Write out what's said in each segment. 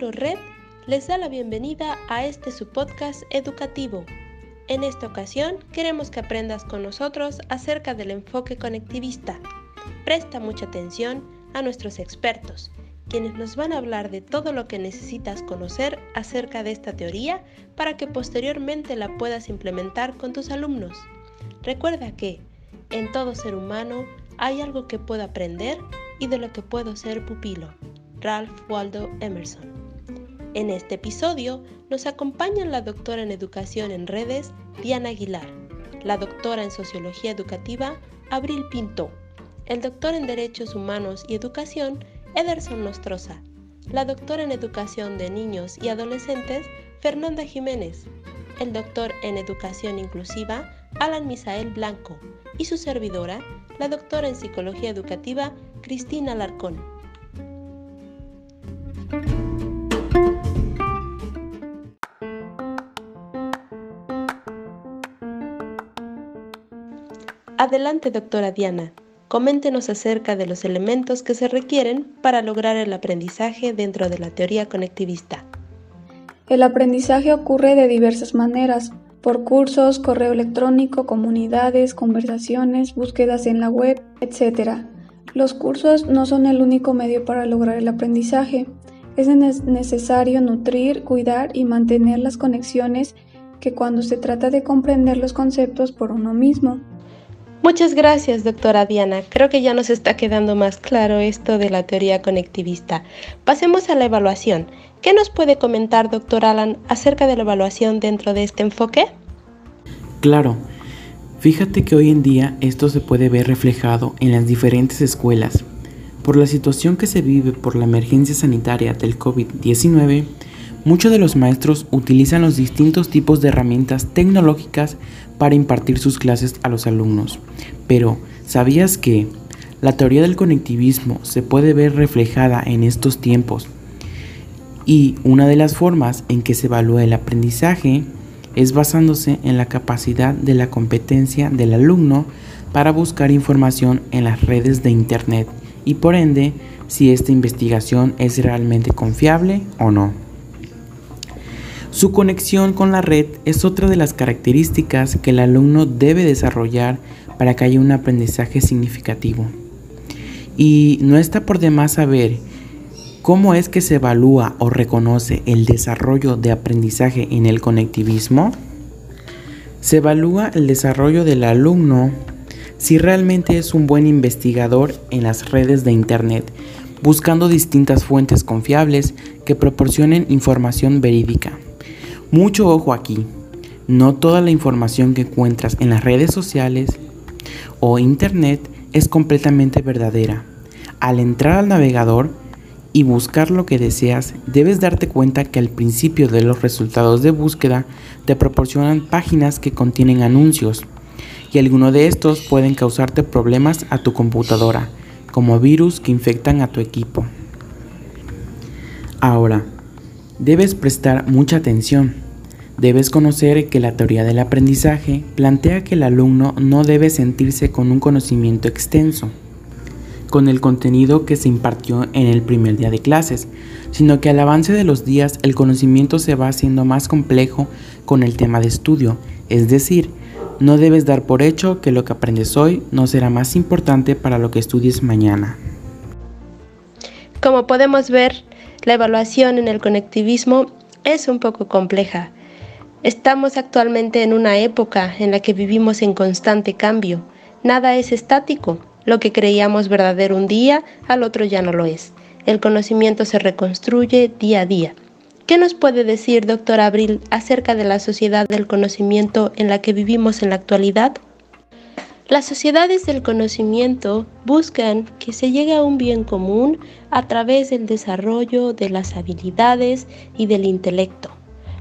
Neurored les da la bienvenida a este su podcast educativo. En esta ocasión queremos que aprendas con nosotros acerca del enfoque conectivista. Presta mucha atención a nuestros expertos, quienes nos van a hablar de todo lo que necesitas conocer acerca de esta teoría para que posteriormente la puedas implementar con tus alumnos. Recuerda que en todo ser humano hay algo que puedo aprender y de lo que puedo ser pupilo. Ralph Waldo Emerson. En este episodio nos acompañan la doctora en Educación en Redes, Diana Aguilar, la doctora en Sociología Educativa, Abril Pinto, el doctor en Derechos Humanos y Educación, Ederson Nostroza, la doctora en Educación de Niños y Adolescentes, Fernanda Jiménez, el doctor en Educación Inclusiva, Alan Misael Blanco, y su servidora, la doctora en Psicología Educativa, Cristina Larcón. Adelante, doctora Diana. Coméntenos acerca de los elementos que se requieren para lograr el aprendizaje dentro de la teoría conectivista. El aprendizaje ocurre de diversas maneras, por cursos, correo electrónico, comunidades, conversaciones, búsquedas en la web, etc. Los cursos no son el único medio para lograr el aprendizaje. Es necesario nutrir, cuidar y mantener las conexiones que cuando se trata de comprender los conceptos por uno mismo. Muchas gracias, doctora Diana. Creo que ya nos está quedando más claro esto de la teoría conectivista. Pasemos a la evaluación. ¿Qué nos puede comentar, doctor Alan, acerca de la evaluación dentro de este enfoque? Claro. Fíjate que hoy en día esto se puede ver reflejado en las diferentes escuelas. Por la situación que se vive por la emergencia sanitaria del COVID-19, muchos de los maestros utilizan los distintos tipos de herramientas tecnológicas para impartir sus clases a los alumnos. Pero, ¿sabías que la teoría del conectivismo se puede ver reflejada en estos tiempos? Y una de las formas en que se evalúa el aprendizaje es basándose en la capacidad de la competencia del alumno para buscar información en las redes de Internet y por ende si esta investigación es realmente confiable o no. Su conexión con la red es otra de las características que el alumno debe desarrollar para que haya un aprendizaje significativo. Y no está por demás saber cómo es que se evalúa o reconoce el desarrollo de aprendizaje en el conectivismo. Se evalúa el desarrollo del alumno si realmente es un buen investigador en las redes de Internet, buscando distintas fuentes confiables que proporcionen información verídica. Mucho ojo aquí, no toda la información que encuentras en las redes sociales o internet es completamente verdadera. Al entrar al navegador y buscar lo que deseas, debes darte cuenta que al principio de los resultados de búsqueda te proporcionan páginas que contienen anuncios y algunos de estos pueden causarte problemas a tu computadora, como virus que infectan a tu equipo. Ahora, Debes prestar mucha atención. Debes conocer que la teoría del aprendizaje plantea que el alumno no debe sentirse con un conocimiento extenso, con el contenido que se impartió en el primer día de clases, sino que al avance de los días el conocimiento se va haciendo más complejo con el tema de estudio, es decir, no debes dar por hecho que lo que aprendes hoy no será más importante para lo que estudies mañana. Como podemos ver, la evaluación en el conectivismo es un poco compleja. Estamos actualmente en una época en la que vivimos en constante cambio. Nada es estático. Lo que creíamos verdadero un día, al otro ya no lo es. El conocimiento se reconstruye día a día. ¿Qué nos puede decir, doctor Abril, acerca de la sociedad del conocimiento en la que vivimos en la actualidad? Las sociedades del conocimiento buscan que se llegue a un bien común a través del desarrollo de las habilidades y del intelecto.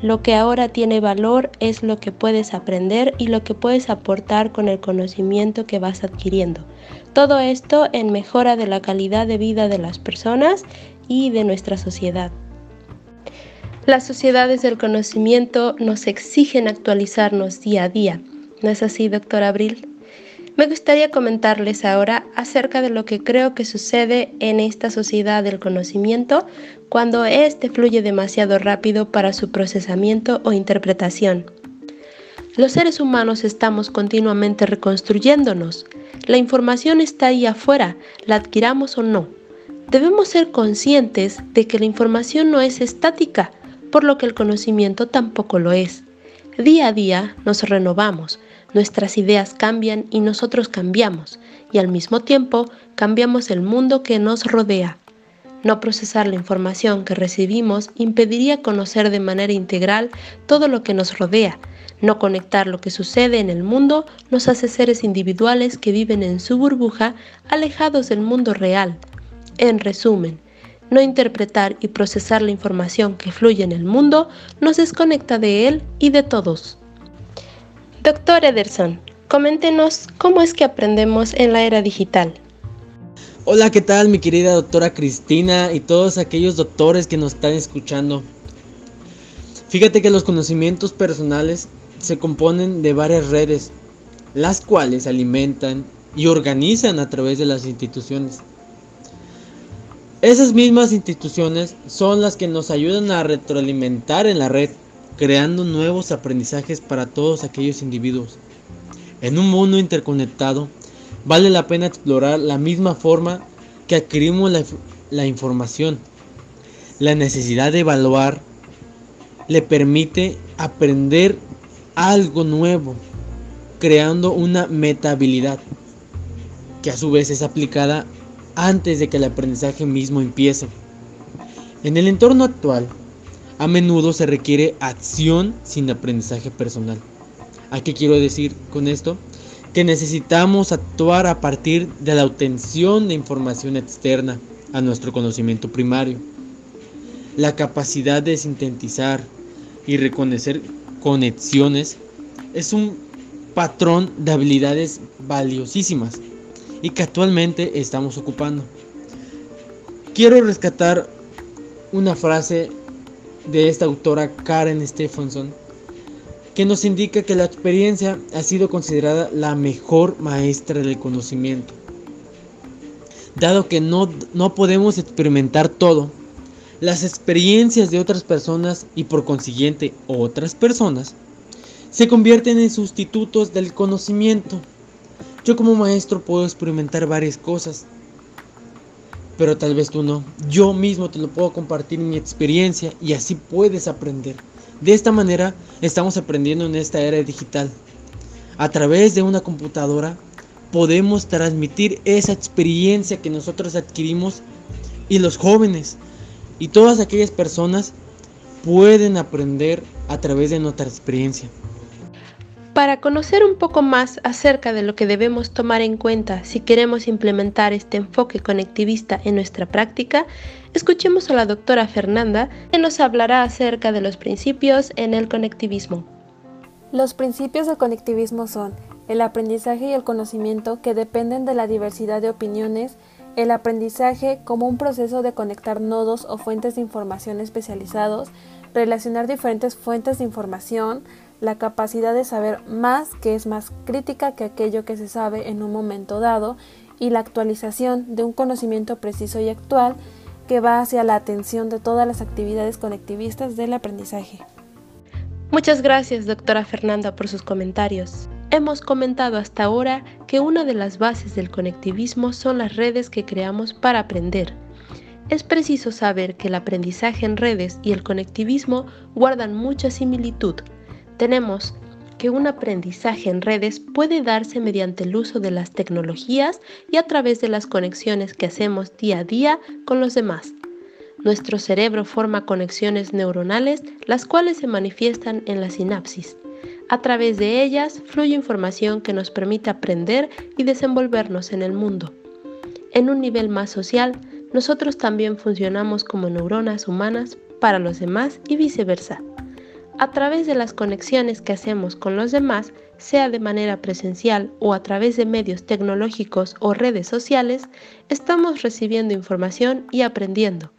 Lo que ahora tiene valor es lo que puedes aprender y lo que puedes aportar con el conocimiento que vas adquiriendo. Todo esto en mejora de la calidad de vida de las personas y de nuestra sociedad. Las sociedades del conocimiento nos exigen actualizarnos día a día. ¿No es así, doctor Abril? Me gustaría comentarles ahora acerca de lo que creo que sucede en esta sociedad del conocimiento cuando éste fluye demasiado rápido para su procesamiento o interpretación. Los seres humanos estamos continuamente reconstruyéndonos. La información está ahí afuera, la adquiramos o no. Debemos ser conscientes de que la información no es estática, por lo que el conocimiento tampoco lo es. Día a día nos renovamos, nuestras ideas cambian y nosotros cambiamos, y al mismo tiempo cambiamos el mundo que nos rodea. No procesar la información que recibimos impediría conocer de manera integral todo lo que nos rodea. No conectar lo que sucede en el mundo nos hace seres individuales que viven en su burbuja, alejados del mundo real. En resumen, no interpretar y procesar la información que fluye en el mundo nos desconecta de él y de todos. Doctor Ederson, coméntenos cómo es que aprendemos en la era digital. Hola, ¿qué tal mi querida doctora Cristina y todos aquellos doctores que nos están escuchando? Fíjate que los conocimientos personales se componen de varias redes, las cuales alimentan y organizan a través de las instituciones. Esas mismas instituciones son las que nos ayudan a retroalimentar en la red creando nuevos aprendizajes para todos aquellos individuos. En un mundo interconectado, vale la pena explorar la misma forma que adquirimos la, información. La necesidad de evaluar le permite aprender algo nuevo, creando una metabilidad, que a su vez es aplicada antes de que el aprendizaje mismo empiece. En el entorno actual, a menudo se requiere acción sin aprendizaje personal. ¿A qué quiero decir con esto? Que necesitamos actuar a partir de la obtención de información externa a nuestro conocimiento primario. La capacidad de sintetizar y reconocer conexiones es un patrón de habilidades valiosísimas y que actualmente estamos ocupando. Quiero rescatar una frase de esta autora Karen Stephenson, que nos indica que la experiencia ha sido considerada la mejor maestra del conocimiento. Dado que no, no podemos experimentar todo, las experiencias de otras personas y por consiguiente otras personas se convierten en sustitutos del conocimiento. Yo como maestro puedo experimentar varias cosas, pero tal vez tú no. Yo mismo te lo puedo compartir mi experiencia y así puedes aprender. De esta manera estamos aprendiendo en esta era digital. A través de una computadora podemos transmitir esa experiencia que nosotros adquirimos y los jóvenes y todas aquellas personas pueden aprender a través de nuestra experiencia. Para conocer un poco más acerca de lo que debemos tomar en cuenta si queremos implementar este enfoque conectivista en nuestra práctica, escuchemos a la doctora Fernanda que nos hablará acerca de los principios en el conectivismo. Los principios del conectivismo son el aprendizaje y el conocimiento que dependen de la diversidad de opiniones, el aprendizaje como un proceso de conectar nodos o fuentes de información especializados, relacionar diferentes fuentes de información, la capacidad de saber más que es más crítica que aquello que se sabe en un momento dado y la actualización de un conocimiento preciso y actual que va hacia la atención de todas las actividades conectivistas del aprendizaje. Muchas gracias, doctora Fernanda, por sus comentarios. Hemos comentado hasta ahora que una de las bases del conectivismo son las redes que creamos para aprender. Es preciso saber que el aprendizaje en redes y el conectivismo guardan mucha similitud, tenemos que un aprendizaje en redes puede darse mediante el uso de las tecnologías y a través de las conexiones que hacemos día a día con los demás. Nuestro cerebro forma conexiones neuronales, las cuales se manifiestan en la sinapsis. A través de ellas fluye información que nos permite aprender y desenvolvernos en el mundo. En un nivel más social, nosotros también funcionamos como neuronas humanas para los demás y viceversa a través de las conexiones que hacemos con los demás, sea de manera presencial o a través de medios tecnológicos o redes sociales, estamos recibiendo información y aprendiendo.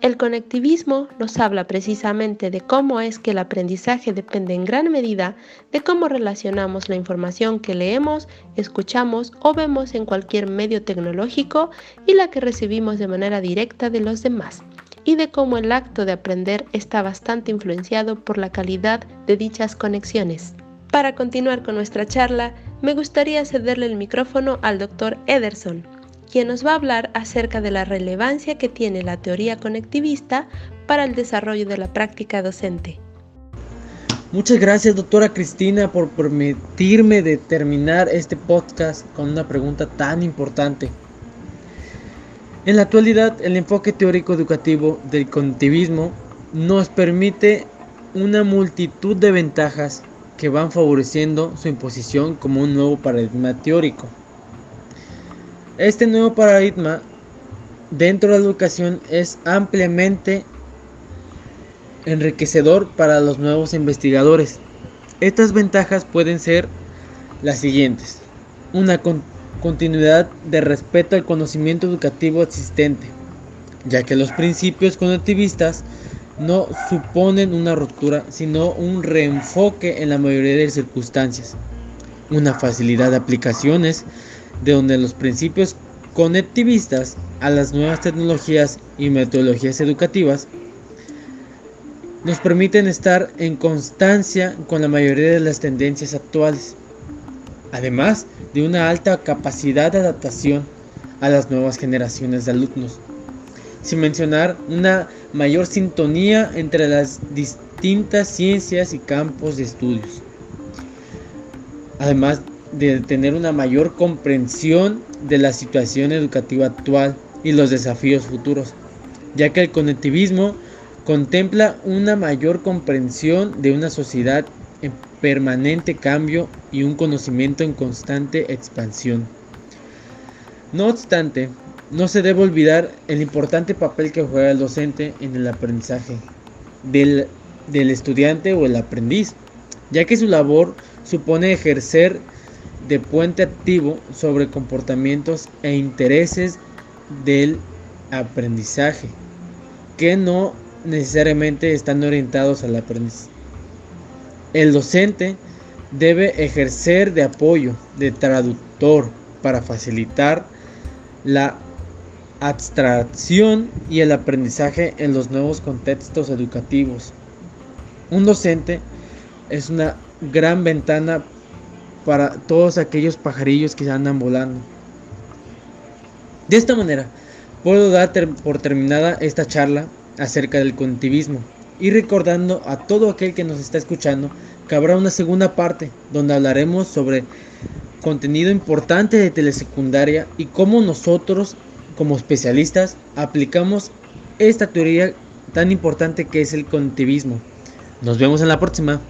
El conectivismo nos habla precisamente de cómo es que el aprendizaje depende en gran medida de cómo relacionamos la información que leemos, escuchamos o vemos en cualquier medio tecnológico y la que recibimos de manera directa de los demás, y de cómo el acto de aprender está bastante influenciado por la calidad de dichas conexiones. Para continuar con nuestra charla, me gustaría cederle el micrófono al doctor Ederson quien nos va a hablar acerca de la relevancia que tiene la teoría conectivista para el desarrollo de la práctica docente. Muchas gracias doctora Cristina por permitirme determinar este podcast con una pregunta tan importante. En la actualidad, el enfoque teórico educativo del cognitivismo nos permite una multitud de ventajas que van favoreciendo su imposición como un nuevo paradigma teórico. Este nuevo paradigma dentro de la educación es ampliamente enriquecedor para los nuevos investigadores. Estas ventajas pueden ser las siguientes. Una continuidad de respeto al conocimiento educativo existente, ya que los principios conectivistas no suponen una ruptura, sino un reenfoque en la mayoría de circunstancias. Una facilidad de aplicaciones de donde los principios conectivistas a las nuevas tecnologías y metodologías educativas nos permiten estar en constancia con la mayoría de las tendencias actuales, además de una alta capacidad de adaptación a las nuevas generaciones de alumnos, sin mencionar una mayor sintonía entre las distintas ciencias y campos de estudios. Además de tener una mayor comprensión de la situación educativa actual y los desafíos futuros, ya que el conectivismo contempla una mayor comprensión de una sociedad permanente cambio y un conocimiento en constante expansión. No obstante, no se debe olvidar el importante papel que juega el docente en el aprendizaje del, del estudiante o el aprendiz, ya que su labor supone ejercer de puente activo sobre comportamientos e intereses del aprendizaje que no necesariamente están orientados al aprendizaje. El docente debe ejercer de apoyo, de traductor, para facilitar la abstracción y el aprendizaje en los nuevos contextos educativos. Un docente es una gran ventana para todos aquellos pajarillos que andan volando. De esta manera, puedo dar por terminada esta charla acerca del cognitivismo y recordando a todo aquel que nos está escuchando que habrá una segunda parte donde hablaremos sobre contenido importante de telesecundaria y cómo nosotros como especialistas aplicamos esta teoría tan importante que es el cognitivismo. Nos vemos en la próxima.